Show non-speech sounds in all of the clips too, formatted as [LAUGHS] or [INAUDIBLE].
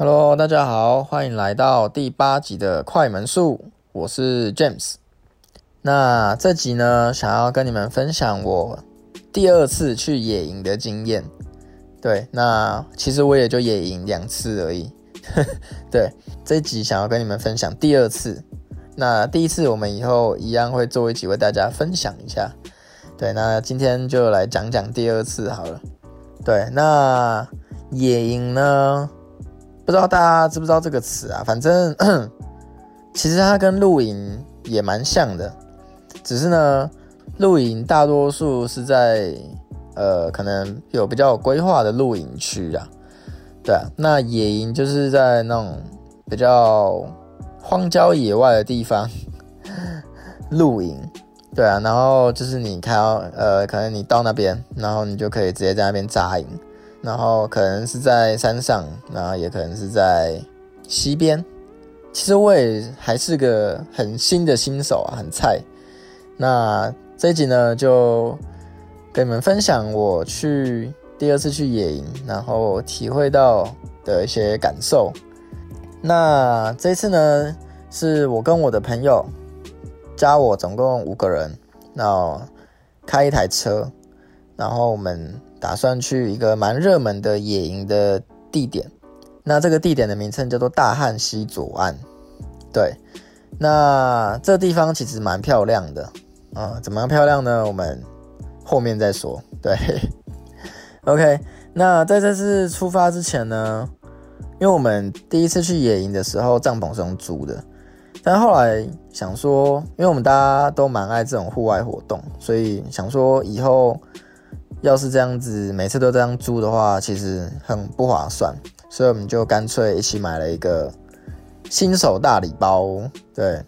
Hello，大家好，欢迎来到第八集的快门术，我是 James。那这集呢，想要跟你们分享我第二次去野营的经验。对，那其实我也就野营两次而已。[LAUGHS] 对，这集想要跟你们分享第二次。那第一次我们以后一样会做一集为大家分享一下。对，那今天就来讲讲第二次好了。对，那野营呢？不知道大家知不知道这个词啊？反正 [CLEARS THROAT] 其实它跟露营也蛮像的，只是呢，露营大多数是在呃，可能有比较有规划的露营区啊。对啊，那野营就是在那种比较荒郊野外的地方 [LAUGHS] 露营。对啊，然后就是你看到呃，可能你到那边，然后你就可以直接在那边扎营。然后可能是在山上，然后也可能是在溪边。其实我也还是个很新的新手啊，很菜。那这一集呢，就跟你们分享我去第二次去野营，然后体会到的一些感受。那这次呢，是我跟我的朋友加我总共五个人，那开一台车，然后我们。打算去一个蛮热门的野营的地点，那这个地点的名称叫做大汉溪左岸。对，那这地方其实蛮漂亮的啊，怎么样漂亮呢？我们后面再说。对，[LAUGHS] OK。那在这次出发之前呢，因为我们第一次去野营的时候，帐篷是用租的，但后来想说，因为我们大家都蛮爱这种户外活动，所以想说以后。要是这样子每次都这样租的话，其实很不划算，所以我们就干脆一起买了一个新手大礼包。对，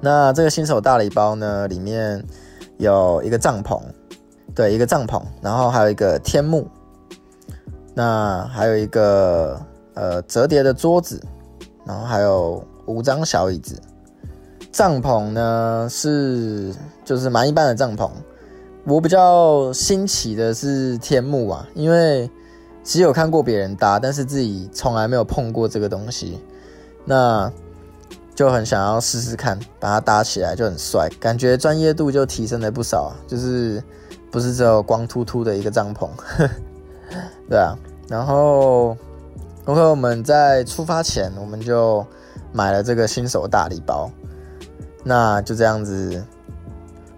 那这个新手大礼包呢，里面有一个帐篷，对，一个帐篷，然后还有一个天幕，那还有一个呃折叠的桌子，然后还有五张小椅子。帐篷呢是就是蛮一般的帐篷。我比较新奇的是天幕啊，因为只有看过别人搭，但是自己从来没有碰过这个东西，那就很想要试试看，把它搭起来就很帅，感觉专业度就提升了不少，就是不是只有光秃秃的一个帐篷，[LAUGHS] 对啊，然后，OK，我们在出发前我们就买了这个新手大礼包，那就这样子，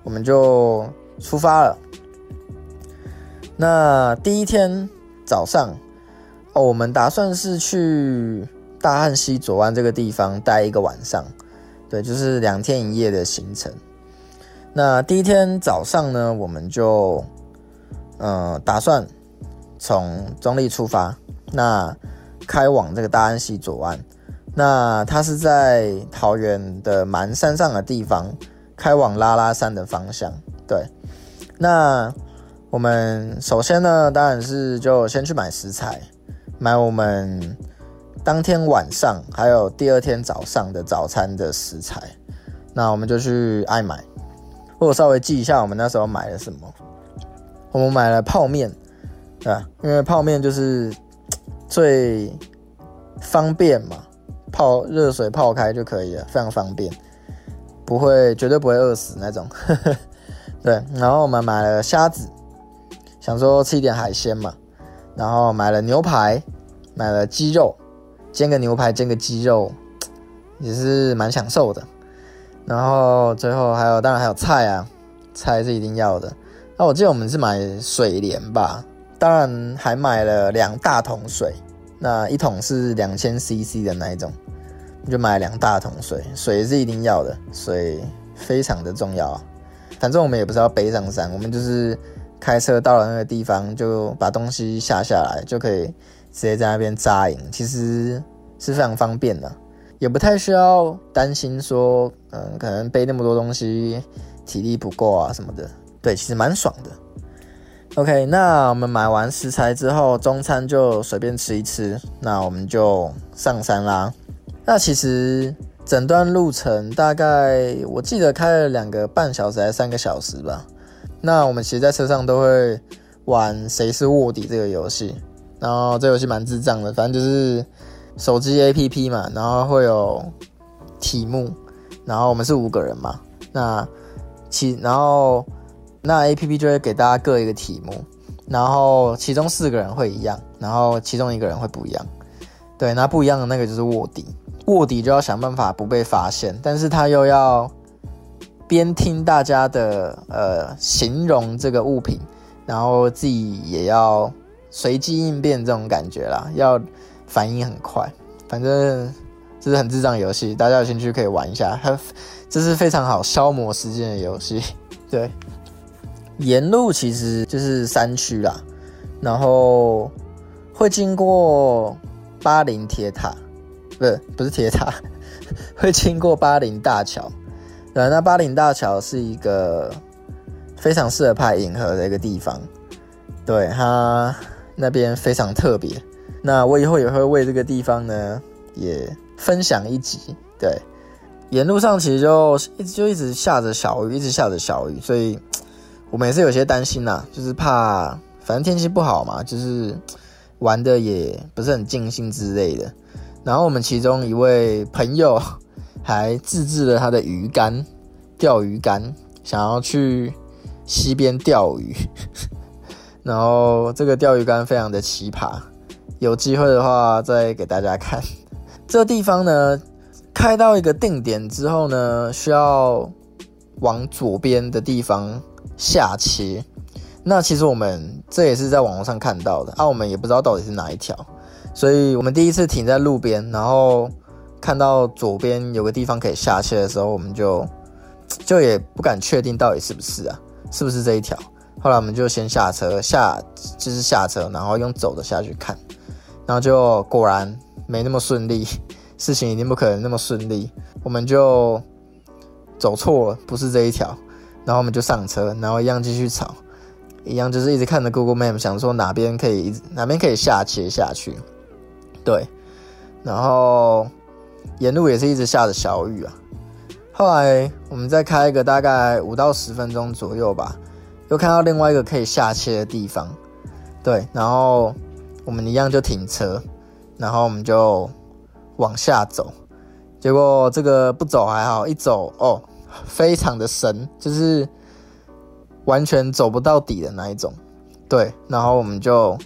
我们就。出发了。那第一天早上，哦，我们打算是去大汉溪左湾这个地方待一个晚上，对，就是两天一夜的行程。那第一天早上呢，我们就，嗯，打算从中立出发，那开往这个大安溪左湾。那它是在桃园的蛮山上的地方，开往拉拉山的方向，对。那我们首先呢，当然是就先去买食材，买我们当天晚上还有第二天早上的早餐的食材。那我们就去爱买，我稍微记一下我们那时候买了什么。我们买了泡面，对吧？因为泡面就是最方便嘛，泡热水泡开就可以了，非常方便，不会绝对不会饿死那种。对，然后我们买了虾子，想说吃一点海鲜嘛，然后买了牛排，买了鸡肉，煎个牛排，煎个鸡肉，也是蛮享受的。然后最后还有，当然还有菜啊，菜是一定要的。那我记得我们是买水莲吧，当然还买了两大桶水，那一桶是两千 CC 的那一种，就买两大桶水，水是一定要的，水非常的重要。反正我们也不是要背上山，我们就是开车到了那个地方，就把东西下下来，就可以直接在那边扎营，其实是非常方便的，也不太需要担心说，嗯，可能背那么多东西体力不够啊什么的。对，其实蛮爽的。OK，那我们买完食材之后，中餐就随便吃一吃，那我们就上山啦。那其实。整段路程大概我记得开了两个半小时还是三个小时吧。那我们其实，在车上都会玩谁是卧底这个游戏。然后这游戏蛮智障的，反正就是手机 APP 嘛，然后会有题目，然后我们是五个人嘛，那其然后那 APP 就会给大家各一个题目，然后其中四个人会一样，然后其中一个人会不一样。对，那不一样的那个就是卧底，卧底就要想办法不被发现，但是他又要边听大家的呃形容这个物品，然后自己也要随机应变这种感觉啦，要反应很快。反正这是很智障游戏，大家有兴趣可以玩一下，它这是非常好消磨时间的游戏。[LAUGHS] 对，沿路其实就是山区啦，然后会经过。巴林铁塔，不是不是铁塔，[LAUGHS] 会经过巴林大桥。对，那巴林大桥是一个非常适合拍银河的一个地方。对，它那边非常特别。那我以后也会为这个地方呢，也分享一集。对，沿路上其实就一直就一直下着小雨，一直下着小雨，所以我们也是有些担心呐，就是怕反正天气不好嘛，就是。玩的也不是很尽兴之类的，然后我们其中一位朋友 [LAUGHS] 还自制了他的鱼竿，钓鱼竿，想要去溪边钓鱼。[LAUGHS] 然后这个钓鱼竿非常的奇葩，有机会的话再给大家看。[LAUGHS] 这地方呢，开到一个定点之后呢，需要往左边的地方下切。那其实我们这也是在网络上看到的啊，我们也不知道到底是哪一条，所以我们第一次停在路边，然后看到左边有个地方可以下切的时候，我们就就也不敢确定到底是不是啊，是不是这一条。后来我们就先下车下，就是下车，然后用走的下去看，然后就果然没那么顺利，[LAUGHS] 事情一定不可能那么顺利，我们就走错了，不是这一条，然后我们就上车，然后一样继续吵。一样就是一直看着 Google Map，想说哪边可以哪边可以下切下去，对，然后沿路也是一直下着小雨啊。后来我们再开一个大概五到十分钟左右吧，又看到另外一个可以下切的地方，对，然后我们一样就停车，然后我们就往下走。结果这个不走还好，一走哦，非常的深，就是。完全走不到底的那一种，对，然后我们就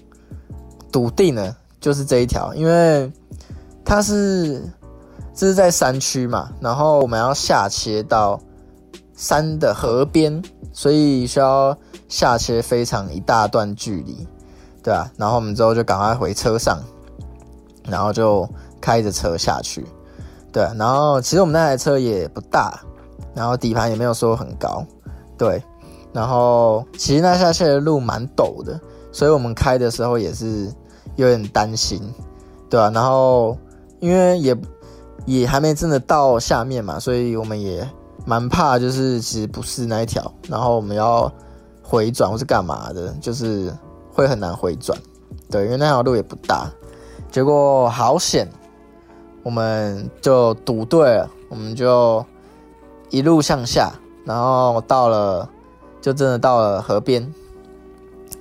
笃定了，就是这一条，因为它是这是在山区嘛，然后我们要下切到山的河边，所以需要下切非常一大段距离，对啊，然后我们之后就赶快回车上，然后就开着车下去，对，然后其实我们那台车也不大，然后底盘也没有说很高，对。然后其实那下去的路蛮陡的，所以我们开的时候也是有点担心，对吧？然后因为也也还没真的到下面嘛，所以我们也蛮怕，就是其实不是那一条，然后我们要回转或是干嘛的，就是会很难回转，对，因为那条路也不大。结果好险，我们就赌对了，我们就一路向下，然后到了。就真的到了河边，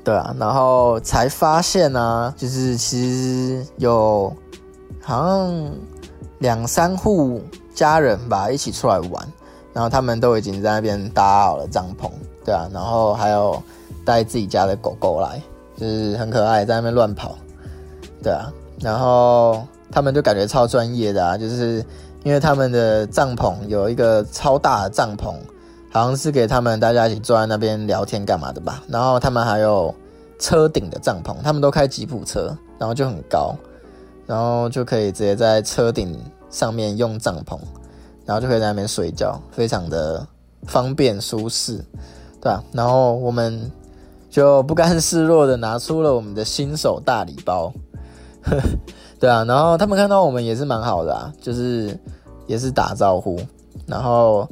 对啊，然后才发现呢，就是其实有好像两三户家人吧一起出来玩，然后他们都已经在那边搭好了帐篷，对啊，然后还有带自己家的狗狗来，就是很可爱，在那边乱跑，对啊，然后他们就感觉超专业的啊，就是因为他们的帐篷有一个超大的帐篷。好像是给他们大家一起坐在那边聊天干嘛的吧。然后他们还有车顶的帐篷，他们都开吉普车，然后就很高，然后就可以直接在车顶上面用帐篷，然后就可以在那边睡觉，非常的方便舒适，对吧？然后我们就不甘示弱的拿出了我们的新手大礼包，[LAUGHS] 对啊。然后他们看到我们也是蛮好的啊，就是也是打招呼，然后。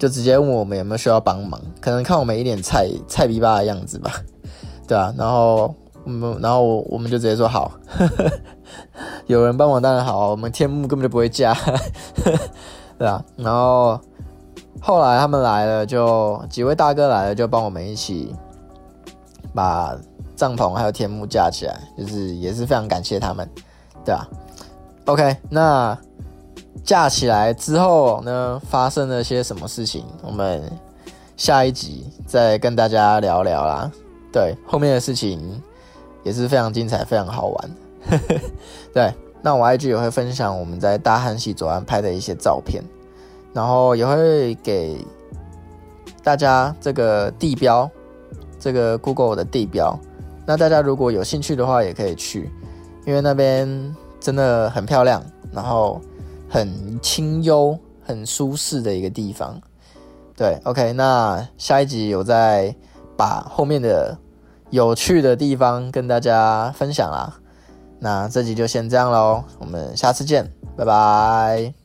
就直接问我们有没有需要帮忙，可能看我们一脸菜菜逼巴的样子吧，对啊，然后我们然后我我们就直接说好，[LAUGHS] 有人帮忙当然好，我们天幕根本就不会架，[LAUGHS] 对啊，然后后来他们来了，就几位大哥来了，就帮我们一起把帐篷还有天幕架起来，就是也是非常感谢他们，对啊。OK，那架起来之后呢，发生了些什么事情？我们下一集再跟大家聊聊啦。对，后面的事情也是非常精彩，非常好玩。[LAUGHS] 对，那我 IG 也会分享我们在大汉溪左岸拍的一些照片，然后也会给大家这个地标，这个 Google 的地标。那大家如果有兴趣的话，也可以去，因为那边真的很漂亮，然后很清幽、很舒适的一个地方。对，OK，那下一集有再把后面的有趣的地方跟大家分享啦。那这集就先这样喽，我们下次见，拜拜。